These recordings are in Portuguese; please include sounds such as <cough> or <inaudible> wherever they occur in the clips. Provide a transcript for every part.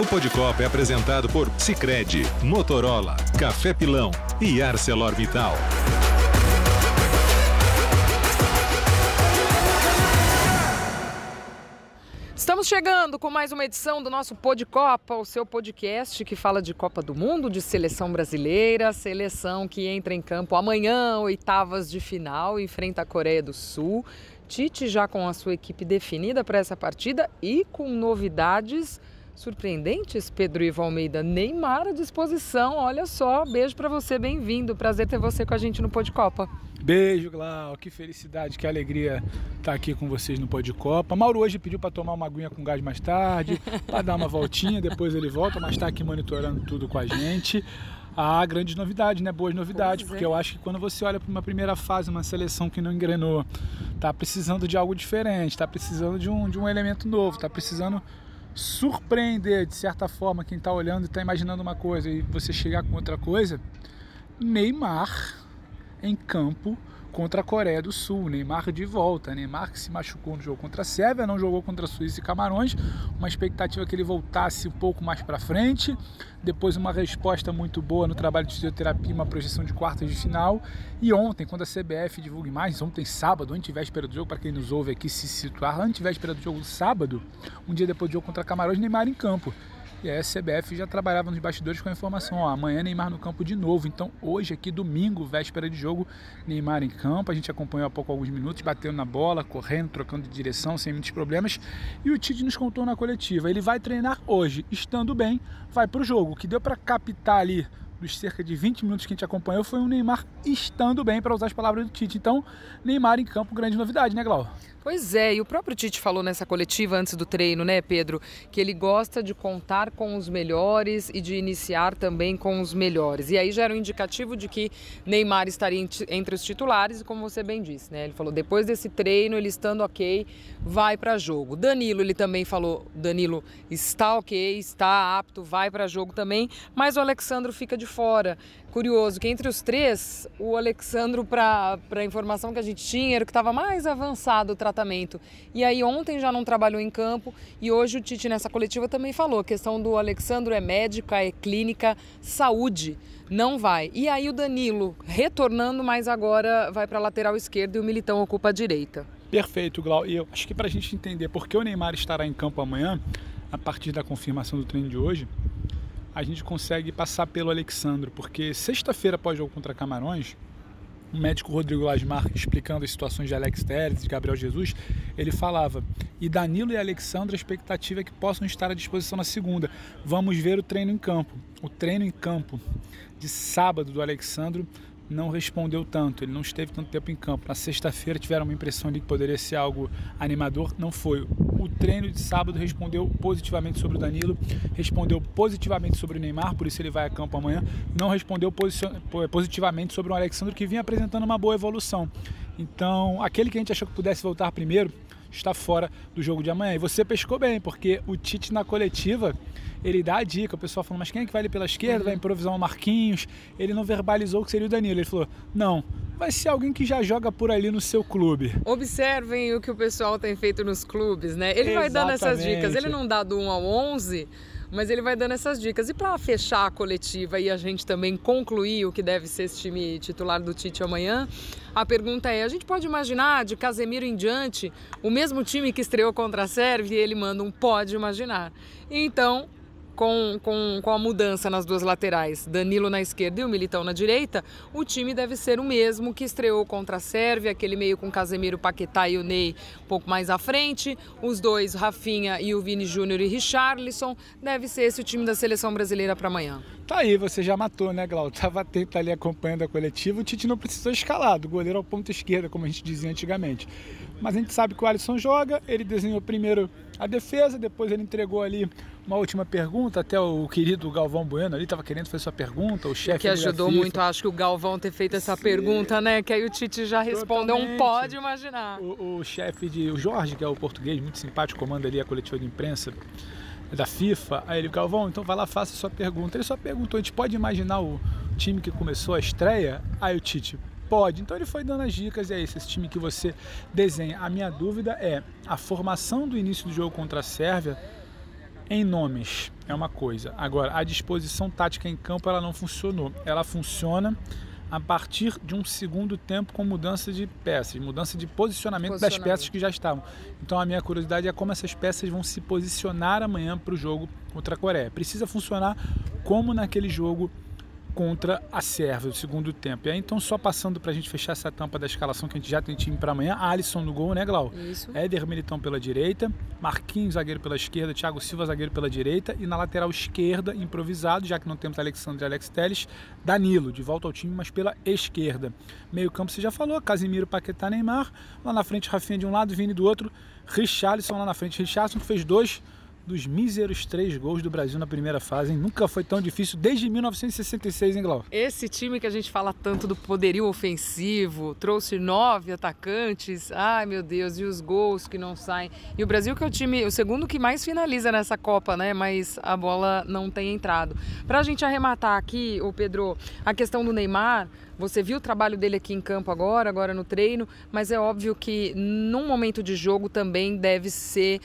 O Podcopa é apresentado por Sicredi, Motorola, Café Pilão e ArcelorMittal. Estamos chegando com mais uma edição do nosso Pod Copa, o seu podcast que fala de Copa do Mundo, de seleção brasileira, seleção que entra em campo amanhã, oitavas de final, enfrenta a Coreia do Sul. Tite já com a sua equipe definida para essa partida e com novidades surpreendentes, Pedro Ivo Almeida. Neymar à disposição, olha só. Beijo para você, bem-vindo. Prazer ter você com a gente no Pod Copa. Beijo, Glau. Que felicidade, que alegria estar aqui com vocês no Pod Copa. Mauro hoje pediu para tomar uma aguinha com gás mais tarde, para dar uma voltinha, <laughs> depois ele volta, mas está aqui monitorando tudo com a gente. Há grandes novidades, né? Boas novidades, pois porque é. eu acho que quando você olha para uma primeira fase, uma seleção que não engrenou, tá precisando de algo diferente, tá precisando de um, de um elemento novo, tá precisando surpreender de certa forma quem está olhando e está imaginando uma coisa e você chegar com outra coisa, Neymar em campo contra a Coreia do Sul. Neymar de volta. Neymar que se machucou no jogo contra a Sérvia, não jogou contra a Suíça e Camarões. Uma expectativa que ele voltasse um pouco mais para frente. Depois uma resposta muito boa no trabalho de fisioterapia, uma projeção de quartas de final. E ontem, quando a CBF divulga imagens, ontem sábado, antevéspera do jogo, para quem nos ouve aqui se situar, antevéspera do jogo sábado, um dia depois do jogo contra Camarões, Neymar em campo. E a CBF já trabalhava nos bastidores com a informação: ó, amanhã Neymar no campo de novo. Então, hoje, aqui, domingo, véspera de jogo, Neymar em campo. A gente acompanhou há pouco alguns minutos, batendo na bola, correndo, trocando de direção, sem muitos problemas. E o Tite nos contou na coletiva: ele vai treinar hoje, estando bem, vai para o jogo. O que deu para captar ali dos cerca de 20 minutos que a gente acompanhou foi o Neymar estando bem, para usar as palavras do Tite. Então, Neymar em campo, grande novidade, né, Glau? Pois é, e o próprio Tite falou nessa coletiva antes do treino, né, Pedro, que ele gosta de contar com os melhores e de iniciar também com os melhores. E aí já era um indicativo de que Neymar estaria entre os titulares, e como você bem disse, né? Ele falou: depois desse treino, ele estando ok, vai para jogo. Danilo, ele também falou: Danilo está ok, está apto, vai para jogo também, mas o Alexandro fica de fora. Curioso que entre os três, o Alexandro, para a informação que a gente tinha, era o que estava mais avançado o tratamento. E aí ontem já não trabalhou em campo e hoje o Tite nessa coletiva também falou, a questão do Alexandro é médica, é clínica, saúde, não vai. E aí o Danilo retornando, mas agora vai para a lateral esquerda e o Militão ocupa a direita. Perfeito, Glau. E eu acho que para a gente entender por que o Neymar estará em campo amanhã, a partir da confirmação do treino de hoje, a gente consegue passar pelo Alexandro, porque sexta-feira após jogo contra Camarões, o médico Rodrigo Lasmar explicando as situações de Alex Telles, de Gabriel Jesus, ele falava: e Danilo e Alexandre, a expectativa é que possam estar à disposição na segunda. Vamos ver o treino em campo. O treino em campo de sábado do Alexandro não respondeu tanto, ele não esteve tanto tempo em campo. Na sexta-feira tiveram uma impressão de que poderia ser algo animador, não foi. O treino de sábado respondeu positivamente sobre o Danilo, respondeu positivamente sobre o Neymar, por isso ele vai a campo amanhã. Não respondeu positivamente sobre o Alexandre, que vinha apresentando uma boa evolução. Então, aquele que a gente achou que pudesse voltar primeiro, está fora do jogo de amanhã. E você pescou bem, porque o Tite na coletiva ele dá a dica, o pessoal falou, mas quem é que vai ali pela esquerda, vai improvisar um Marquinhos? Ele não verbalizou que seria o Danilo, ele falou, não, vai ser alguém que já joga por ali no seu clube. Observem o que o pessoal tem feito nos clubes, né? Ele Exatamente. vai dando essas dicas, ele não dá do 1 ao 11 mas ele vai dando essas dicas. E para fechar a coletiva e a gente também concluir o que deve ser esse time titular do Tite amanhã, a pergunta é: a gente pode imaginar de Casemiro em diante o mesmo time que estreou contra a Sérvia? E ele manda um pode imaginar. Então, com, com, com a mudança nas duas laterais, Danilo na esquerda e o Militão na direita, o time deve ser o mesmo que estreou contra a Sérvia, aquele meio com Casemiro, Paquetá e o Ney um pouco mais à frente, os dois, Rafinha e o Vini Júnior e Richarlison, deve ser esse o time da seleção brasileira para amanhã. Tá aí, você já matou, né, Glau? <laughs> Tava atento ali acompanhando a coletiva, o Tite não precisou escalar, do goleiro ao ponto esquerda, como a gente dizia antigamente. Mas a gente sabe que o Alisson joga, ele desenhou primeiro a defesa, depois ele entregou ali uma última pergunta, até o querido Galvão Bueno ali estava querendo fazer sua pergunta, o chefe Que ajudou muito, acho que o Galvão ter feito essa Sim. pergunta, né? Que aí o Tite já respondeu um pode imaginar. O, o chefe de. O Jorge, que é o português, muito simpático, comanda ali a coletiva de imprensa da FIFA. Aí ele, Galvão, então vai lá, faça sua pergunta. Ele só perguntou: a gente pode imaginar o time que começou a estreia? Aí o Tite, Pode. Então ele foi dando as dicas e é esse, esse time que você desenha. A minha dúvida é a formação do início do jogo contra a Sérvia em nomes é uma coisa. Agora, a disposição tática em campo ela não funcionou. Ela funciona a partir de um segundo tempo com mudança de peças, mudança de posicionamento, posicionamento. das peças que já estavam. Então a minha curiosidade é como essas peças vão se posicionar amanhã para o jogo contra a Coreia. Precisa funcionar como naquele jogo contra a Sérvia, do segundo tempo. E aí, então, só passando para a gente fechar essa tampa da escalação que a gente já tem time para amanhã, Alisson no gol, né, Glau? Isso. Éder Militão pela direita, Marquinhos, zagueiro pela esquerda, Thiago Silva, zagueiro pela direita, e na lateral esquerda, improvisado, já que não temos Alexandre e Alex Teles, Danilo, de volta ao time, mas pela esquerda. Meio campo, você já falou, Casimiro, Paquetá, Neymar, lá na frente, Rafinha de um lado, Vini do outro, Richarlison lá na frente, Richarlison que fez dois dos míseros três gols do Brasil na primeira fase. Hein? Nunca foi tão difícil desde 1966, hein, Glau? Esse time que a gente fala tanto do poderio ofensivo, trouxe nove atacantes, ai meu Deus, e os gols que não saem. E o Brasil que é o time, o segundo que mais finaliza nessa Copa, né? Mas a bola não tem entrado. Pra gente arrematar aqui, o Pedro, a questão do Neymar, você viu o trabalho dele aqui em campo agora, agora no treino, mas é óbvio que num momento de jogo também deve ser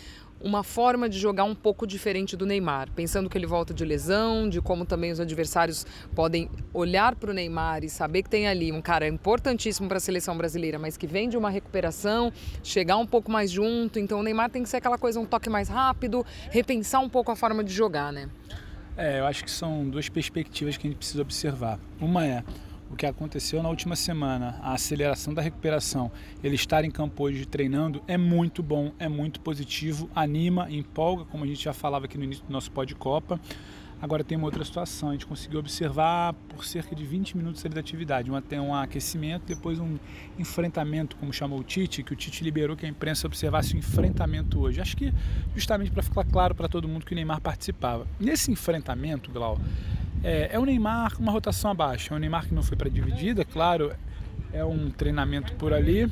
uma forma de jogar um pouco diferente do Neymar, pensando que ele volta de lesão, de como também os adversários podem olhar para o Neymar e saber que tem ali um cara importantíssimo para a seleção brasileira, mas que vem de uma recuperação, chegar um pouco mais junto. Então o Neymar tem que ser aquela coisa, um toque mais rápido, repensar um pouco a forma de jogar, né? É, eu acho que são duas perspectivas que a gente precisa observar. Uma é o que aconteceu na última semana, a aceleração da recuperação, ele estar em campo hoje treinando é muito bom, é muito positivo, anima, empolga, como a gente já falava aqui no início do nosso pó de Copa. Agora tem uma outra situação, a gente conseguiu observar por cerca de 20 minutos ali da atividade, um, até um aquecimento, depois um enfrentamento, como chamou o Tite, que o Tite liberou que a imprensa observasse o enfrentamento hoje. Acho que justamente para ficar claro para todo mundo que o Neymar participava. Nesse enfrentamento, Glau, é, é o Neymar com uma rotação abaixo. É o Neymar que não foi para dividida, claro, é um treinamento por ali.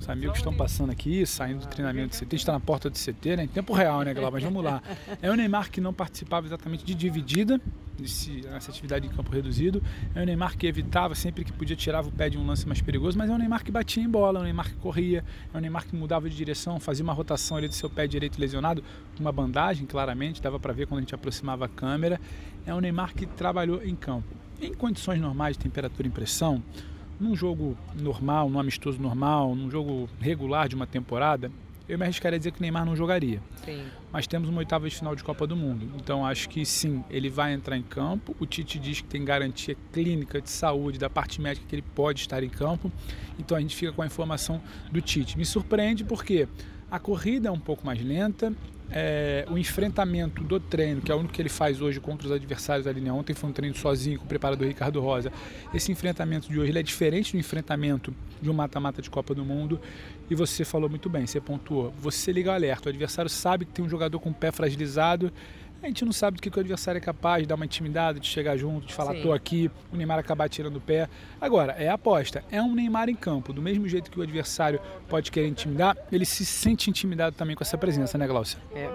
Os amigos estão passando aqui, saindo do treinamento de CT, está na porta do CT, né? em tempo real, né, Glauber? Mas vamos lá. É o Neymar que não participava exatamente de dividida, nesse, nessa atividade em campo reduzido. É o Neymar que evitava sempre que podia tirava o pé de um lance mais perigoso, mas é o Neymar que batia em bola, é o Neymar que corria, é o Neymar que mudava de direção, fazia uma rotação ali do seu pé direito lesionado, uma bandagem, claramente, dava para ver quando a gente aproximava a câmera. É o Neymar que trabalhou em campo. Em condições normais de temperatura e pressão, num jogo normal, num amistoso normal, num jogo regular de uma temporada, eu me arriscaria a dizer que o Neymar não jogaria. Sim. Mas temos uma oitava de final de Copa do Mundo. Então acho que sim, ele vai entrar em campo. O Tite diz que tem garantia clínica de saúde da parte médica que ele pode estar em campo. Então a gente fica com a informação do Tite. Me surpreende porque a corrida é um pouco mais lenta, é, o enfrentamento do treino, que é o único que ele faz hoje contra os adversários ali, né? Ontem foi um treino sozinho com o preparador Ricardo Rosa. Esse enfrentamento de hoje é diferente do enfrentamento de um mata-mata de Copa do Mundo. E você falou muito bem, você pontuou. Você liga o alerta, o adversário sabe que tem um jogador com o pé fragilizado a gente não sabe do que, que o adversário é capaz, de dar uma intimidade, de chegar junto, de falar, Sim. tô aqui, o Neymar acabar tirando o pé. Agora, é a aposta. É um Neymar em campo. Do mesmo jeito que o adversário pode querer intimidar, ele se sente intimidado também com essa presença, né, Glaucia? É.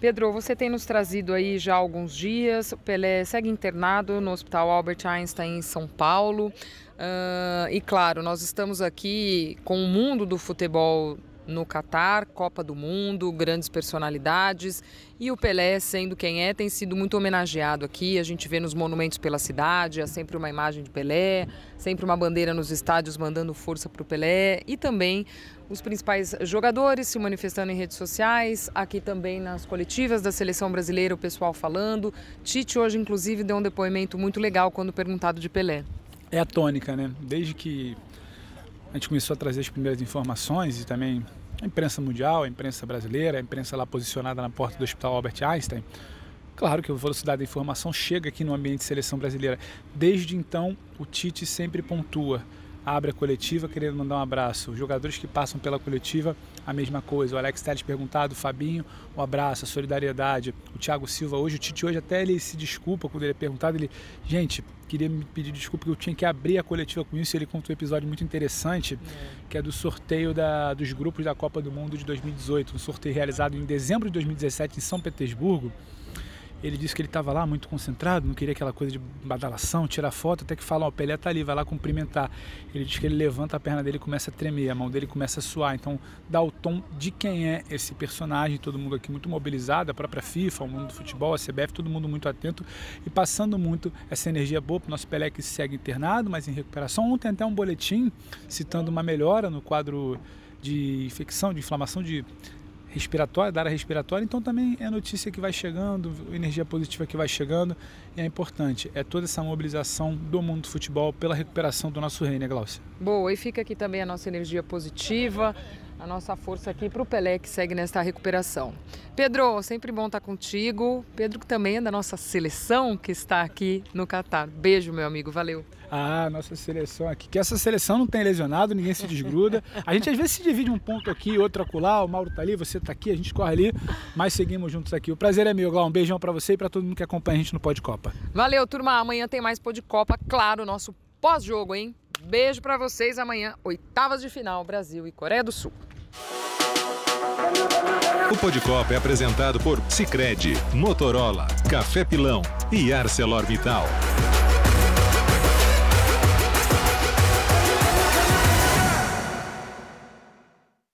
Pedro, você tem nos trazido aí já alguns dias. O Pelé segue internado no Hospital Albert Einstein em São Paulo. Uh, e claro, nós estamos aqui com o mundo do futebol no Catar, Copa do Mundo, grandes personalidades e o Pelé, sendo quem é, tem sido muito homenageado aqui. A gente vê nos monumentos pela cidade, há sempre uma imagem de Pelé, sempre uma bandeira nos estádios mandando força para o Pelé e também os principais jogadores se manifestando em redes sociais, aqui também nas coletivas da seleção brasileira, o pessoal falando. Tite hoje, inclusive, deu um depoimento muito legal quando perguntado de Pelé. É a tônica, né? Desde que a gente começou a trazer as primeiras informações e também a imprensa mundial, a imprensa brasileira, a imprensa lá posicionada na porta do Hospital Albert Einstein. Claro que a velocidade da informação chega aqui no ambiente de seleção brasileira. Desde então, o Tite sempre pontua abre a coletiva querendo mandar um abraço. Os jogadores que passam pela coletiva, a mesma coisa. O Alex Telles perguntado, o Fabinho, um abraço, a solidariedade. O Thiago Silva hoje, o Tite hoje até ele se desculpa quando ele é perguntado, ele, gente, queria me pedir desculpa porque eu tinha que abrir a coletiva com isso. Ele contou um episódio muito interessante, é. que é do sorteio da, dos grupos da Copa do Mundo de 2018, um sorteio realizado em dezembro de 2017 em São Petersburgo. Ele disse que ele estava lá muito concentrado, não queria aquela coisa de badalação, tirar foto, até que falam, ó, o Pelé tá ali, vai lá cumprimentar. Ele diz que ele levanta a perna dele e começa a tremer, a mão dele começa a suar. Então dá o tom de quem é esse personagem, todo mundo aqui muito mobilizado, a própria FIFA, o mundo do futebol, a CBF, todo mundo muito atento e passando muito essa energia boa para o nosso Pelé que segue internado, mas em recuperação. Ontem até um boletim citando uma melhora no quadro de infecção, de inflamação de respiratória, da área respiratória, então também é notícia que vai chegando, energia positiva que vai chegando, e é importante, é toda essa mobilização do mundo do futebol pela recuperação do nosso reino, né, Glaucia? Boa, e fica aqui também a nossa energia positiva, a nossa força aqui para o Pelé que segue nesta recuperação. Pedro, sempre bom estar contigo. Pedro que também é da nossa seleção que está aqui no Catar. Beijo, meu amigo, valeu. Ah, nossa seleção aqui. Que essa seleção não tem lesionado, ninguém se desgruda. A gente às vezes se divide um ponto aqui, outro acolá. O Mauro tá ali, você tá aqui, a gente corre ali, mas seguimos juntos aqui. O prazer é meu, Glau. Um beijão para você e para todo mundo que acompanha a gente no Pode Copa. Valeu, turma. Amanhã tem mais Pode Copa, claro, nosso pós-jogo, hein? Beijo para vocês amanhã, oitavas de final, Brasil e Coreia do Sul. O Podcopa é apresentado por Sicredi, Motorola, Café Pilão e ArcelorMittal.